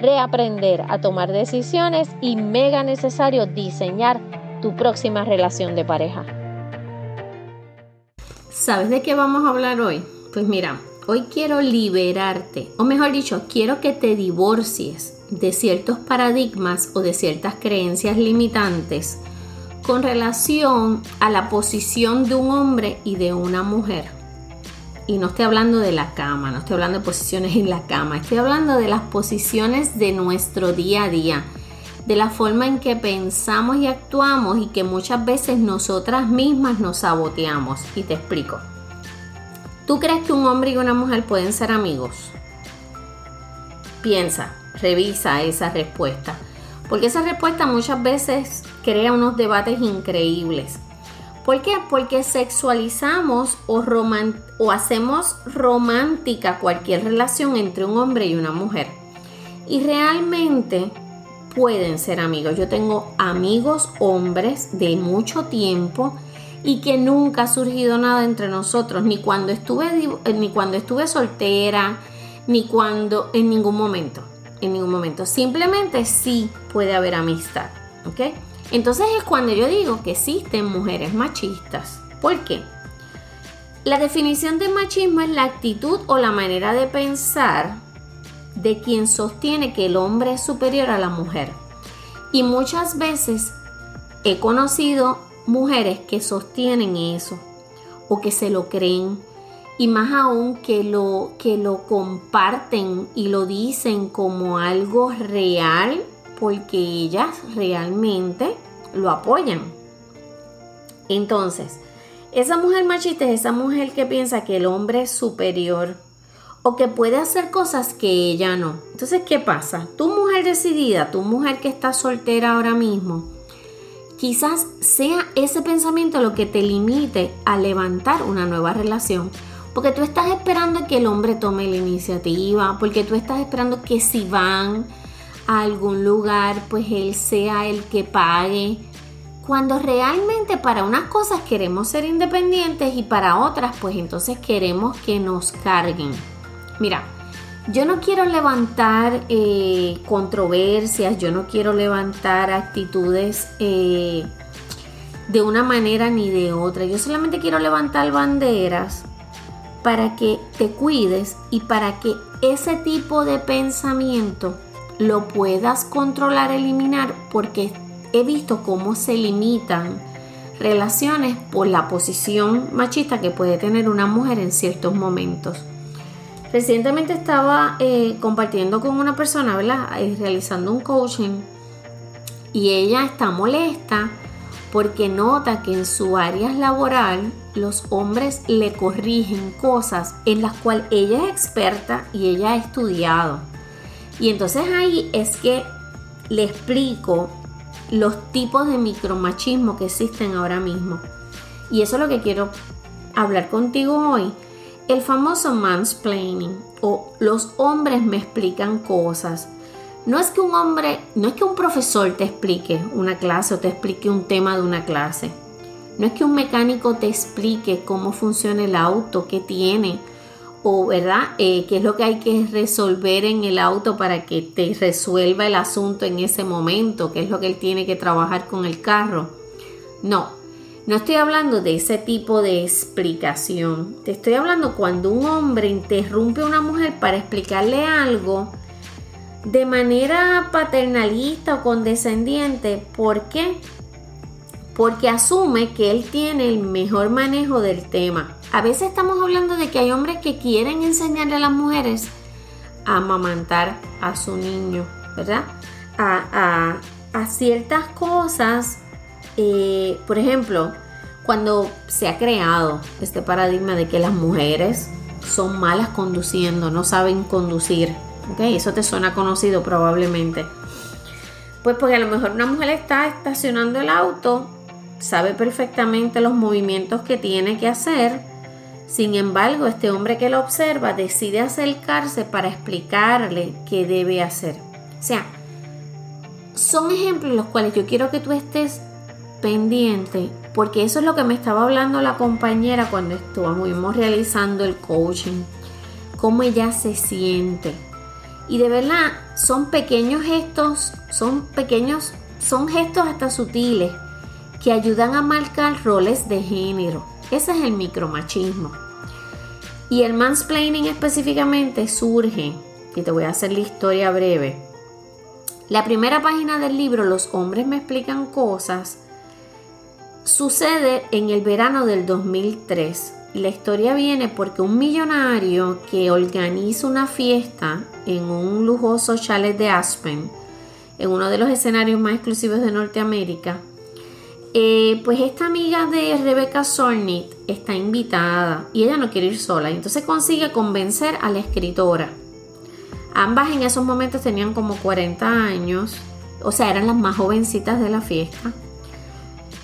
reaprender a tomar decisiones y mega necesario diseñar tu próxima relación de pareja. ¿Sabes de qué vamos a hablar hoy? Pues mira, hoy quiero liberarte, o mejor dicho, quiero que te divorcies de ciertos paradigmas o de ciertas creencias limitantes con relación a la posición de un hombre y de una mujer y no estoy hablando de la cama, no estoy hablando de posiciones en la cama, estoy hablando de las posiciones de nuestro día a día, de la forma en que pensamos y actuamos y que muchas veces nosotras mismas nos saboteamos. Y te explico. ¿Tú crees que un hombre y una mujer pueden ser amigos? Piensa, revisa esa respuesta, porque esa respuesta muchas veces crea unos debates increíbles. ¿Por qué? Porque sexualizamos o, o hacemos romántica cualquier relación entre un hombre y una mujer. Y realmente pueden ser amigos. Yo tengo amigos hombres de mucho tiempo y que nunca ha surgido nada entre nosotros, ni cuando estuve, ni cuando estuve soltera, ni cuando en ningún momento, en ningún momento. Simplemente sí puede haber amistad, ¿ok? Entonces es cuando yo digo que existen mujeres machistas. ¿Por qué? La definición de machismo es la actitud o la manera de pensar de quien sostiene que el hombre es superior a la mujer. Y muchas veces he conocido mujeres que sostienen eso o que se lo creen y más aún que lo que lo comparten y lo dicen como algo real porque ellas realmente lo apoyan. Entonces, esa mujer machista es esa mujer que piensa que el hombre es superior o que puede hacer cosas que ella no. Entonces, ¿qué pasa? Tu mujer decidida, tu mujer que está soltera ahora mismo, quizás sea ese pensamiento lo que te limite a levantar una nueva relación. Porque tú estás esperando que el hombre tome la iniciativa, porque tú estás esperando que si van a algún lugar, pues él sea el que pague. Cuando realmente para unas cosas queremos ser independientes y para otras, pues entonces queremos que nos carguen. Mira, yo no quiero levantar eh, controversias, yo no quiero levantar actitudes eh, de una manera ni de otra. Yo solamente quiero levantar banderas para que te cuides y para que ese tipo de pensamiento lo puedas controlar, eliminar, porque he visto cómo se limitan relaciones por la posición machista que puede tener una mujer en ciertos momentos. Recientemente estaba eh, compartiendo con una persona, ¿verdad? Eh, realizando un coaching y ella está molesta porque nota que en su área laboral los hombres le corrigen cosas en las cuales ella es experta y ella ha estudiado. Y entonces ahí es que le explico los tipos de micromachismo que existen ahora mismo. Y eso es lo que quiero hablar contigo hoy. El famoso mansplaining o los hombres me explican cosas. No es que un hombre, no es que un profesor te explique una clase o te explique un tema de una clase. No es que un mecánico te explique cómo funciona el auto, qué tiene, o verdad, eh, qué es lo que hay que resolver en el auto para que te resuelva el asunto en ese momento, qué es lo que él tiene que trabajar con el carro. No, no estoy hablando de ese tipo de explicación. Te estoy hablando cuando un hombre interrumpe a una mujer para explicarle algo de manera paternalista o condescendiente. ¿Por qué? Porque asume que él tiene el mejor manejo del tema. A veces estamos hablando de que hay hombres que quieren enseñarle a las mujeres a amamantar a su niño, ¿verdad? A, ciertas cosas, eh, por ejemplo, cuando se ha creado este paradigma de que las mujeres son malas conduciendo, no saben conducir, eso te suena conocido probablemente. Pues porque a lo mejor una mujer está estacionando el auto, sabe perfectamente los movimientos que tiene que hacer. Sin embargo, este hombre que lo observa decide acercarse para explicarle qué debe hacer. O sea, son ejemplos los cuales yo quiero que tú estés pendiente, porque eso es lo que me estaba hablando la compañera cuando estuvimos realizando el coaching, cómo ella se siente. Y de verdad, son pequeños gestos, son pequeños, son gestos hasta sutiles que ayudan a marcar roles de género. Ese es el micromachismo. Y el mansplaining específicamente surge, y te voy a hacer la historia breve. La primera página del libro, Los hombres me explican cosas, sucede en el verano del 2003 la historia viene porque un millonario que organiza una fiesta en un lujoso chalet de Aspen, en uno de los escenarios más exclusivos de Norteamérica, eh, pues esta amiga de Rebecca Sornit está invitada y ella no quiere ir sola, entonces consigue convencer a la escritora. Ambas en esos momentos tenían como 40 años, o sea, eran las más jovencitas de la fiesta.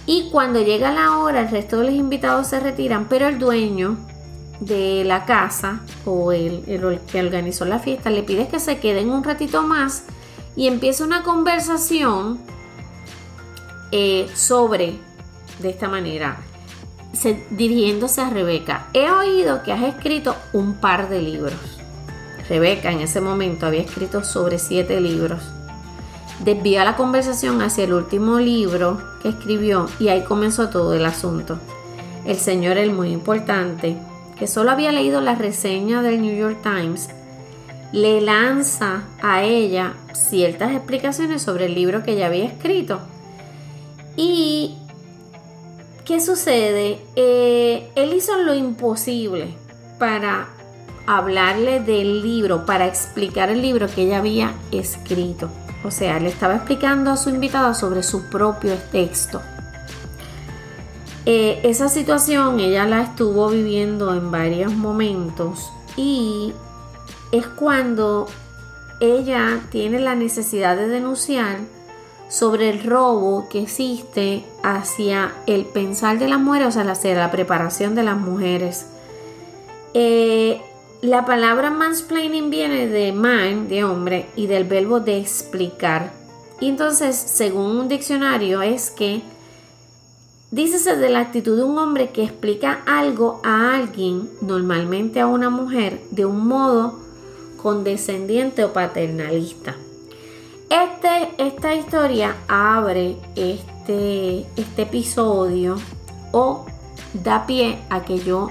Y cuando llega la hora, el resto de los invitados se retiran, pero el dueño de la casa o el, que organizó la fiesta le pide que se queden un ratito más y empieza una conversación eh, sobre, de esta manera, dirigiéndose a Rebeca. He oído que has escrito un par de libros. Rebeca en ese momento había escrito sobre siete libros desvía la conversación hacia el último libro que escribió y ahí comenzó todo el asunto. El señor, el muy importante, que solo había leído la reseña del New York Times, le lanza a ella ciertas explicaciones sobre el libro que ella había escrito. ¿Y qué sucede? Eh, él hizo lo imposible para hablarle del libro, para explicar el libro que ella había escrito. O sea, le estaba explicando a su invitada sobre su propio texto. Eh, esa situación ella la estuvo viviendo en varios momentos y es cuando ella tiene la necesidad de denunciar sobre el robo que existe hacia el pensar de las mujeres, o sea, hacia la preparación de las mujeres. Eh, la palabra mansplaining viene de man, de hombre, y del verbo de explicar. Y entonces, según un diccionario, es que dícese de la actitud de un hombre que explica algo a alguien, normalmente a una mujer, de un modo condescendiente o paternalista. Este, esta historia abre este, este episodio o da pie a que yo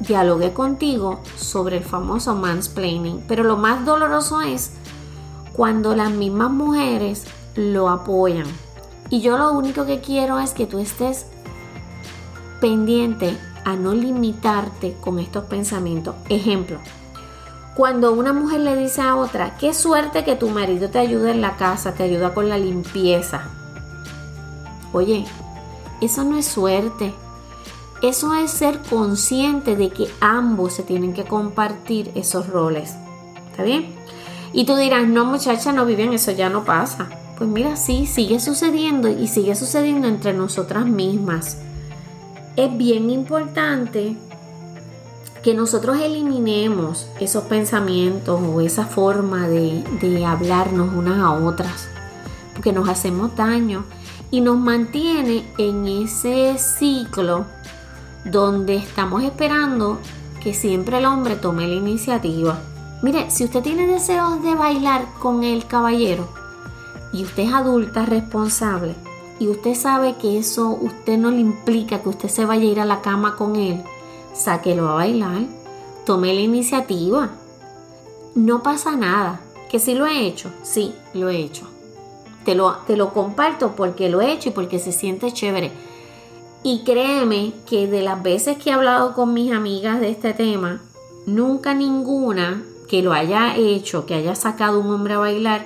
dialogué contigo sobre el famoso mansplaining, pero lo más doloroso es cuando las mismas mujeres lo apoyan. Y yo lo único que quiero es que tú estés pendiente a no limitarte con estos pensamientos. Ejemplo, cuando una mujer le dice a otra, qué suerte que tu marido te ayuda en la casa, te ayuda con la limpieza. Oye, eso no es suerte, eso es ser consciente de que ambos se tienen que compartir esos roles. ¿Está bien? Y tú dirás, no muchacha, no viven, eso ya no pasa. Pues mira, sí, sigue sucediendo y sigue sucediendo entre nosotras mismas. Es bien importante que nosotros eliminemos esos pensamientos o esa forma de, de hablarnos unas a otras, porque nos hacemos daño y nos mantiene en ese ciclo donde estamos esperando que siempre el hombre tome la iniciativa. Mire, si usted tiene deseos de bailar con el caballero y usted es adulta responsable y usted sabe que eso usted no le implica que usted se vaya a ir a la cama con él, sáquelo a bailar, tome la iniciativa. No pasa nada. que sí lo he hecho, sí, lo he hecho. Te lo, te lo comparto porque lo he hecho y porque se siente chévere. Y créeme que de las veces que he hablado con mis amigas de este tema, nunca ninguna que lo haya hecho, que haya sacado un hombre a bailar,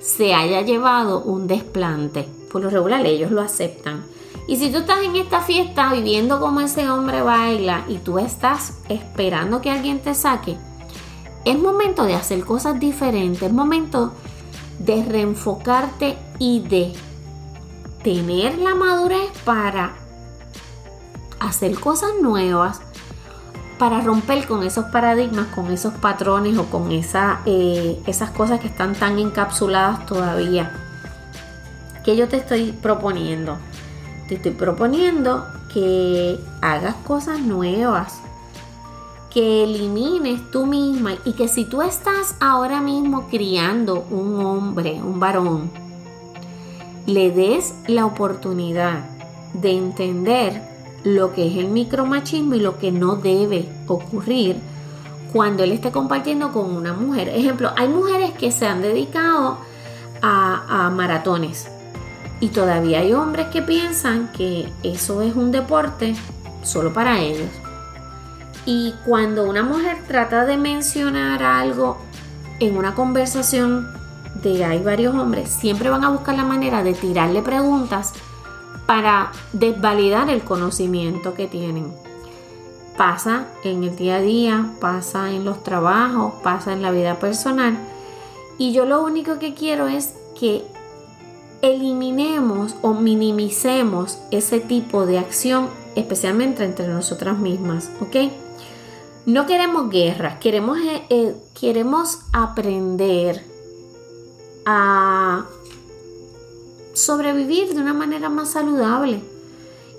se haya llevado un desplante. Por lo regular ellos lo aceptan. Y si tú estás en esta fiesta viviendo como ese hombre baila y tú estás esperando que alguien te saque, es momento de hacer cosas diferentes, es momento de reenfocarte y de tener la madurez para hacer cosas nuevas, para romper con esos paradigmas, con esos patrones o con eh, esas cosas que están tan encapsuladas todavía. ¿Qué yo te estoy proponiendo? Te estoy proponiendo que hagas cosas nuevas, que elimines tú misma y que si tú estás ahora mismo criando un hombre, un varón, le des la oportunidad de entender lo que es el micromachismo y lo que no debe ocurrir cuando él esté compartiendo con una mujer. Ejemplo, hay mujeres que se han dedicado a, a maratones y todavía hay hombres que piensan que eso es un deporte solo para ellos. Y cuando una mujer trata de mencionar algo en una conversación de hay varios hombres, siempre van a buscar la manera de tirarle preguntas para desvalidar el conocimiento que tienen. Pasa en el día a día, pasa en los trabajos, pasa en la vida personal. Y yo lo único que quiero es que eliminemos o minimicemos ese tipo de acción, especialmente entre nosotras mismas, ¿ok? No queremos guerras, queremos, eh, eh, queremos aprender a sobrevivir de una manera más saludable.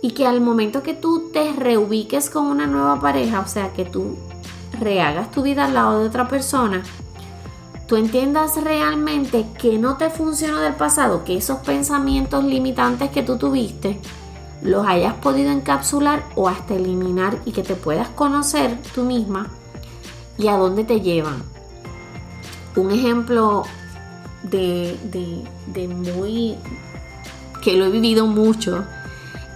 Y que al momento que tú te reubiques con una nueva pareja, o sea, que tú rehagas tu vida al lado de otra persona, entiendas realmente que no te funcionó del pasado, que esos pensamientos limitantes que tú tuviste, los hayas podido encapsular o hasta eliminar y que te puedas conocer tú misma y a dónde te llevan. Un ejemplo de, de, muy... que lo he vivido mucho,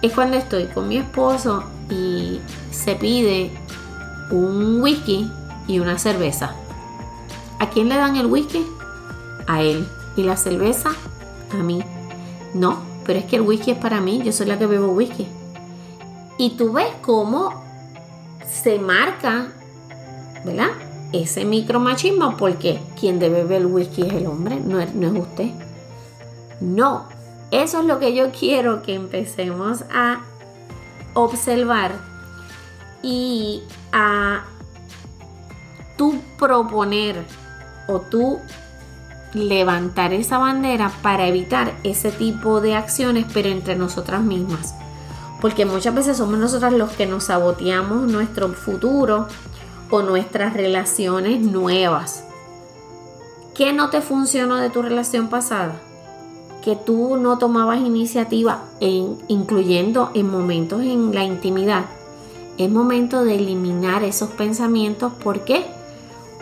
es cuando estoy con mi esposo y se pide un whisky y una cerveza. ¿A quién le dan el whisky? A él. ¿Y la cerveza? A mí. No, pero es que el whisky es para mí, yo soy la que bebo whisky. Y tú ves cómo se marca, ¿verdad? Ese micromachismo, porque quien debe beber el whisky es el hombre, no es, no es usted. No, eso es lo que yo quiero que empecemos a observar y a tú proponer o tú levantar esa bandera para evitar ese tipo de acciones, pero entre nosotras mismas. Porque muchas veces somos nosotras los que nos saboteamos nuestro futuro o nuestras relaciones nuevas. ¿Qué no te funcionó de tu relación pasada? Que tú no tomabas iniciativa, en, incluyendo en momentos en la intimidad. Es momento de eliminar esos pensamientos. ¿Por qué?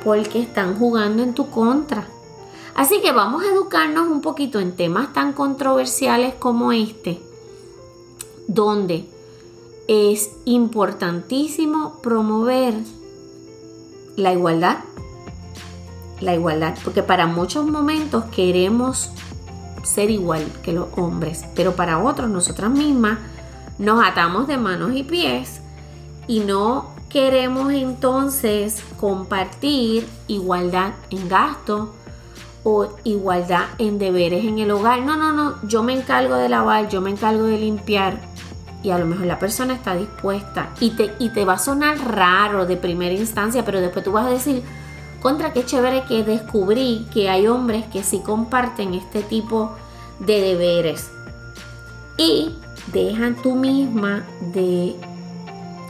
Porque están jugando en tu contra Así que vamos a educarnos un poquito en temas tan controversiales como este, donde es importantísimo promover la igualdad. La igualdad, porque para muchos momentos queremos ser igual que los hombres, pero para otros, nosotras mismas, nos atamos de manos y pies y no queremos entonces compartir igualdad en gasto, o igualdad en deberes en el hogar. No, no, no, yo me encargo de lavar, yo me encargo de limpiar. Y a lo mejor la persona está dispuesta y te, y te va a sonar raro de primera instancia, pero después tú vas a decir, contra qué chévere que descubrí que hay hombres que sí comparten este tipo de deberes. Y dejan tú misma de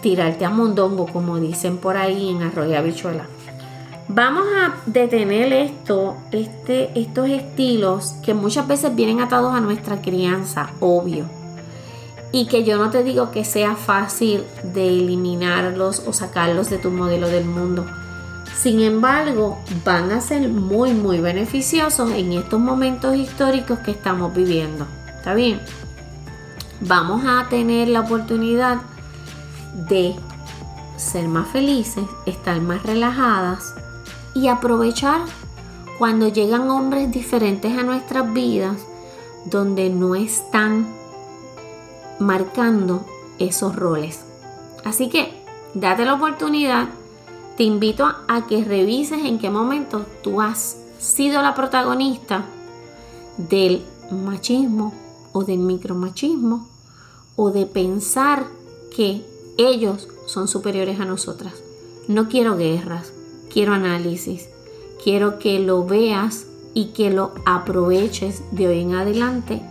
tirarte a mondongo, como dicen por ahí en Arroyo Habichuela. Vamos a detener esto, este, estos estilos que muchas veces vienen atados a nuestra crianza, obvio. Y que yo no te digo que sea fácil de eliminarlos o sacarlos de tu modelo del mundo. Sin embargo, van a ser muy, muy beneficiosos en estos momentos históricos que estamos viviendo. ¿Está bien? Vamos a tener la oportunidad de ser más felices, estar más relajadas y aprovechar cuando llegan hombres diferentes a nuestras vidas donde no están marcando esos roles. Así que date la oportunidad, te invito a que revises en qué momento tú has sido la protagonista del machismo o del micromachismo o de pensar que ellos son superiores a nosotras. No quiero guerras, quiero análisis, quiero que lo veas y que lo aproveches de hoy en adelante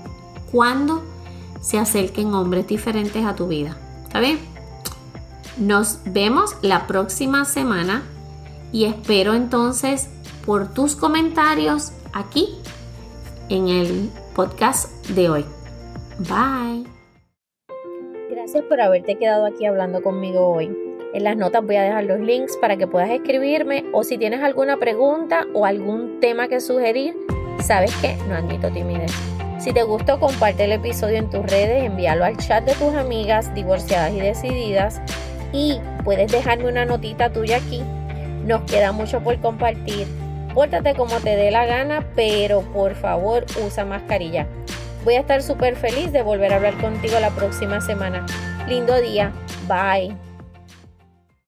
cuando se acerquen hombres diferentes a tu vida. ¿Está bien? Nos vemos la próxima semana y espero entonces por tus comentarios aquí en el podcast de hoy. Bye. Gracias por haberte quedado aquí hablando conmigo hoy. En las notas voy a dejar los links para que puedas escribirme o si tienes alguna pregunta o algún tema que sugerir, sabes que no admito timidez. Si te gustó, comparte el episodio en tus redes, envíalo al chat de tus amigas divorciadas y decididas y puedes dejarme una notita tuya aquí. Nos queda mucho por compartir. Pórtate como te dé la gana, pero por favor usa mascarilla. Voy a estar súper feliz de volver a hablar contigo la próxima semana. Lindo día. Bye.